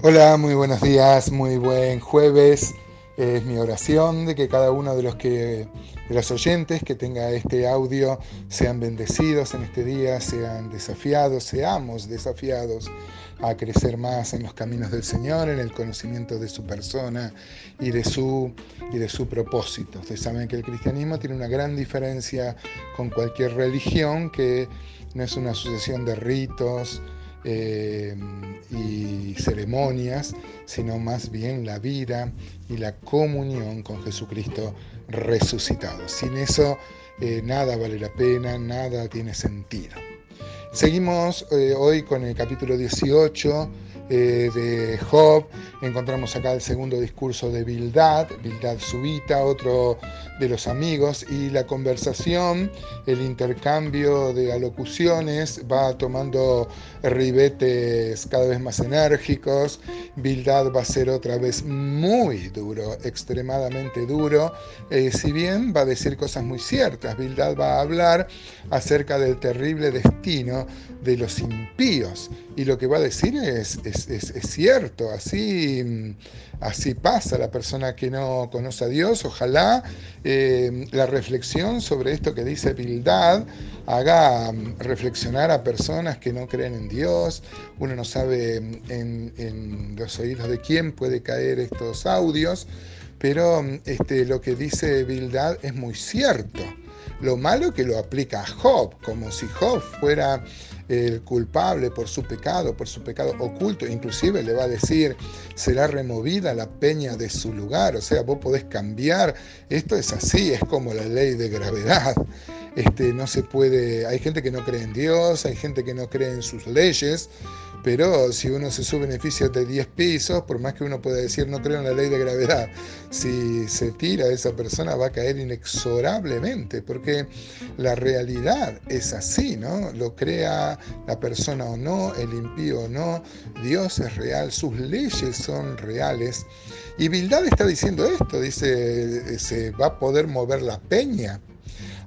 Hola, muy buenos días, muy buen jueves. Es mi oración de que cada uno de los que de los oyentes que tenga este audio sean bendecidos en este día, sean desafiados, seamos desafiados a crecer más en los caminos del Señor, en el conocimiento de su persona y de su, y de su propósito. Ustedes saben que el cristianismo tiene una gran diferencia con cualquier religión, que no es una sucesión de ritos, eh, y ceremonias, sino más bien la vida y la comunión con Jesucristo resucitado. Sin eso eh, nada vale la pena, nada tiene sentido. Seguimos eh, hoy con el capítulo 18 eh, de Job. Encontramos acá el segundo discurso de Bildad, Bildad Subita, otro de los amigos, y la conversación, el intercambio de alocuciones va tomando ribetes cada vez más enérgicos. Bildad va a ser otra vez muy duro, extremadamente duro, eh, si bien va a decir cosas muy ciertas. Bildad va a hablar acerca del terrible destino de los impíos y lo que va a decir es, es, cierto, así, así pasa la persona que no conoce a Dios. Ojalá eh, la reflexión sobre esto que dice Bildad haga reflexionar a personas que no creen en Dios. Uno no sabe en, en los oídos de quién puede caer estos audios, pero este, lo que dice Bildad es muy cierto. Lo malo que lo aplica a Job, como si Job fuera el culpable por su pecado, por su pecado oculto, inclusive le va a decir, será removida la peña de su lugar, o sea, vos podés cambiar, esto es así, es como la ley de gravedad. Este, no se puede, hay gente que no cree en Dios, hay gente que no cree en sus leyes, pero si uno se sube beneficios de 10 pisos, por más que uno pueda decir no creo en la ley de gravedad, si se tira esa persona va a caer inexorablemente, porque la realidad es así, ¿no? Lo crea la persona o no, el impío o no, Dios es real, sus leyes son reales. Y Bildad está diciendo esto, dice, se va a poder mover la peña.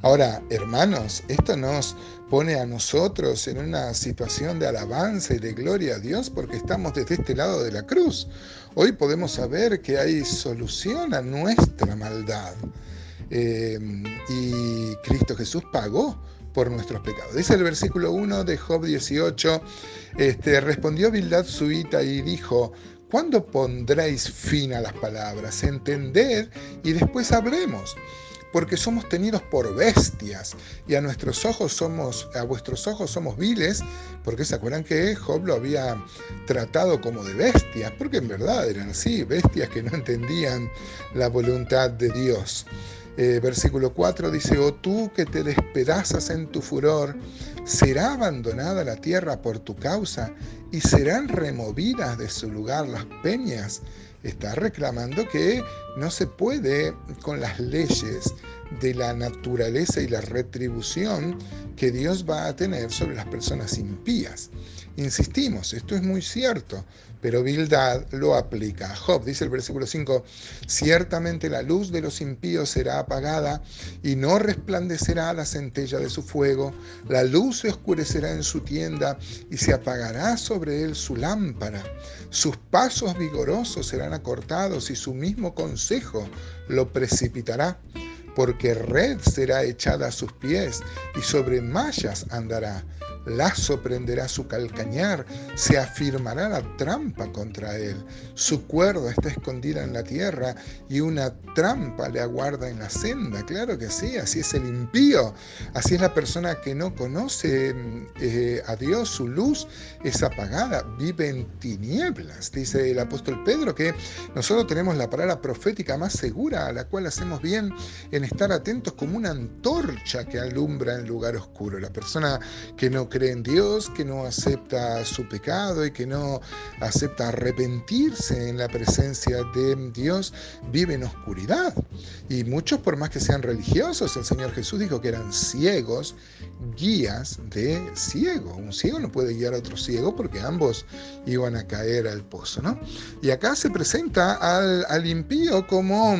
Ahora, hermanos, esto nos pone a nosotros en una situación de alabanza y de gloria a Dios porque estamos desde este lado de la cruz. Hoy podemos saber que hay solución a nuestra maldad. Eh, y Cristo Jesús pagó por nuestros pecados. Dice el versículo 1 de Job 18, este, respondió Bildad Suita y dijo, ¿cuándo pondréis fin a las palabras? Entended y después hablemos porque somos tenidos por bestias y a nuestros ojos somos, a vuestros ojos somos viles, porque se acuerdan que Job lo había tratado como de bestias, porque en verdad eran así, bestias que no entendían la voluntad de Dios. Eh, versículo 4 dice, oh tú que te despedazas en tu furor, será abandonada la tierra por tu causa y serán removidas de su lugar las peñas está reclamando que no se puede con las leyes de la naturaleza y la retribución que Dios va a tener sobre las personas impías. Insistimos, esto es muy cierto, pero Bildad lo aplica a Job. Dice el versículo 5, ciertamente la luz de los impíos será apagada y no resplandecerá la centella de su fuego, la luz se oscurecerá en su tienda y se apagará sobre él su lámpara. Sus pasos vigorosos serán acortados y su mismo lo precipitará porque red será echada a sus pies y sobre mallas andará lazo prenderá su calcañar, se afirmará la trampa contra él. Su cuerda está escondida en la tierra y una trampa le aguarda en la senda. Claro que sí, así es el impío, así es la persona que no conoce eh, a Dios, su luz es apagada, vive en tinieblas. Dice el apóstol Pedro que nosotros tenemos la palabra profética más segura, a la cual hacemos bien en estar atentos como una antorcha que alumbra en lugar oscuro. La persona que no cree en Dios, que no acepta su pecado y que no acepta arrepentirse en la presencia de Dios, vive en oscuridad. Y muchos, por más que sean religiosos, el Señor Jesús dijo que eran ciegos, guías de ciego. Un ciego no puede guiar a otro ciego porque ambos iban a caer al pozo. ¿no? Y acá se presenta al, impío como,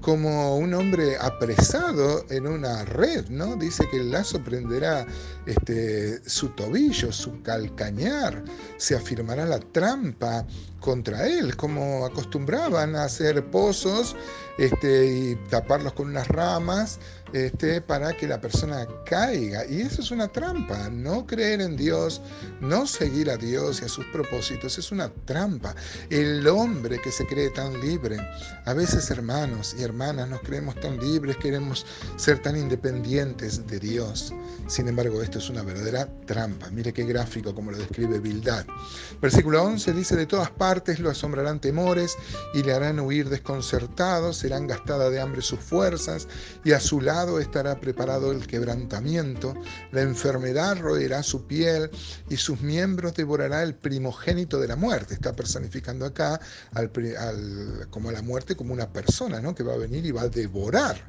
como un hombre apresado en una red. ¿no? Dice que el lazo prenderá este, su tobillo, su calcañar, se afirmará la trampa contra él, como acostumbraban a hacer pozos este, y taparlos con unas ramas este, para que la persona caiga. Y eso es una trampa. No creer en Dios, no seguir a Dios y a sus propósitos es una trampa. El hombre que se cree tan libre, a veces hermanos y hermanas nos creemos tan libres, queremos ser tan independientes de Dios. Sin embargo, esto es una verdadera trampa. Mire qué gráfico como lo describe Bildad. Versículo 11 dice, de todas partes lo asombrarán temores y le harán huir desconcertados, serán gastadas de hambre sus fuerzas y a su lado estará preparado el quebrantamiento, la enfermedad roerá su piel y sus miembros devorará el primogénito de la muerte. Está personificando acá al, como la muerte como una persona ¿no? que va a venir y va a devorar.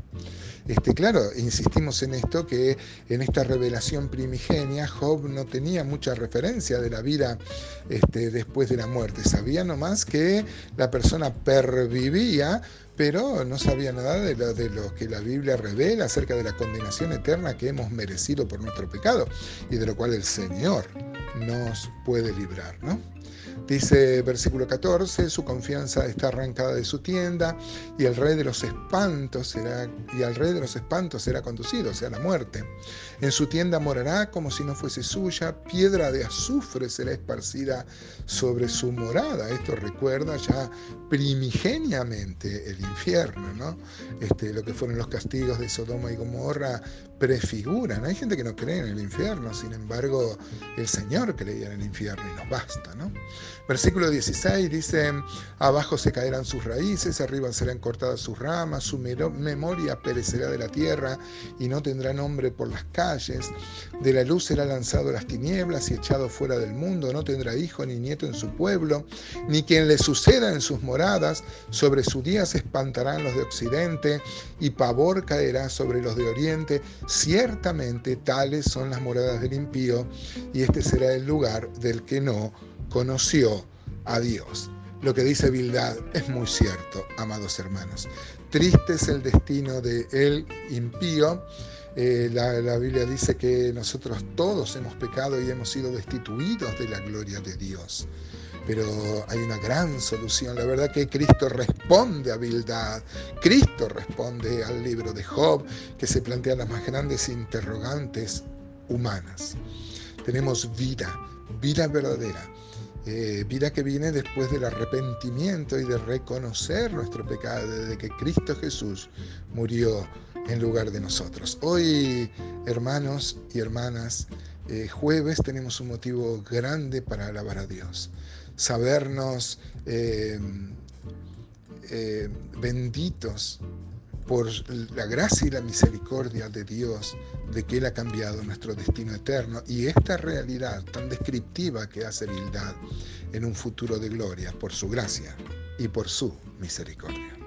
Este, claro, insistimos en esto, que en esta revelación primigenia Job no tenía mucha referencia de la vida este, después de la muerte. Sabía nomás que la persona pervivía pero no sabía nada de lo, de lo que la Biblia revela acerca de la condenación eterna que hemos merecido por nuestro pecado y de lo cual el Señor nos puede librar, ¿no? Dice versículo 14, su confianza está arrancada de su tienda y el rey de los espantos será y al rey de los espantos será conducido, o sea, la muerte. En su tienda morará como si no fuese suya, piedra de azufre será esparcida sobre su morada. Esto recuerda ya primigeniamente el infierno, ¿no? Este, lo que fueron los castigos de Sodoma y Gomorra prefiguran. Hay gente que no cree en el infierno, sin embargo, el Señor creía en el infierno y nos basta, ¿no? Versículo 16 dice, abajo se caerán sus raíces, arriba serán cortadas sus ramas, su memoria perecerá de la tierra y no tendrá nombre por las calles. De la luz será lanzado a las tinieblas y echado fuera del mundo, no tendrá hijo ni nieto en su pueblo, ni quien le suceda en sus moradas. Sobre su día se espantarán los de occidente y pavor caerá sobre los de oriente. Ciertamente tales son las moradas del impío y este será el lugar del que no conoció a Dios. Lo que dice Bildad es muy cierto, amados hermanos. Triste es el destino de el impío. Eh, la, Biblia dice que nosotros todos hemos pecado y hemos sido destituidos de la gloria de Dios. Pero hay una gran solución. La verdad que Cristo responde a Bildad. Cristo responde al libro de Job, que se plantean las más grandes interrogantes humanas. Tenemos vida, vida verdadera eh, vida que viene después del arrepentimiento y de reconocer nuestro pecado, desde que Cristo Jesús murió en lugar de nosotros. Hoy, hermanos y hermanas, eh, jueves tenemos un motivo grande para alabar a Dios. Sabernos eh, benditos por la gracia y la misericordia de Dios, de que Él ha cambiado nuestro destino eterno y esta realidad tan descriptiva que hace Bildad en un futuro de gloria por su gracia y por su misericordia.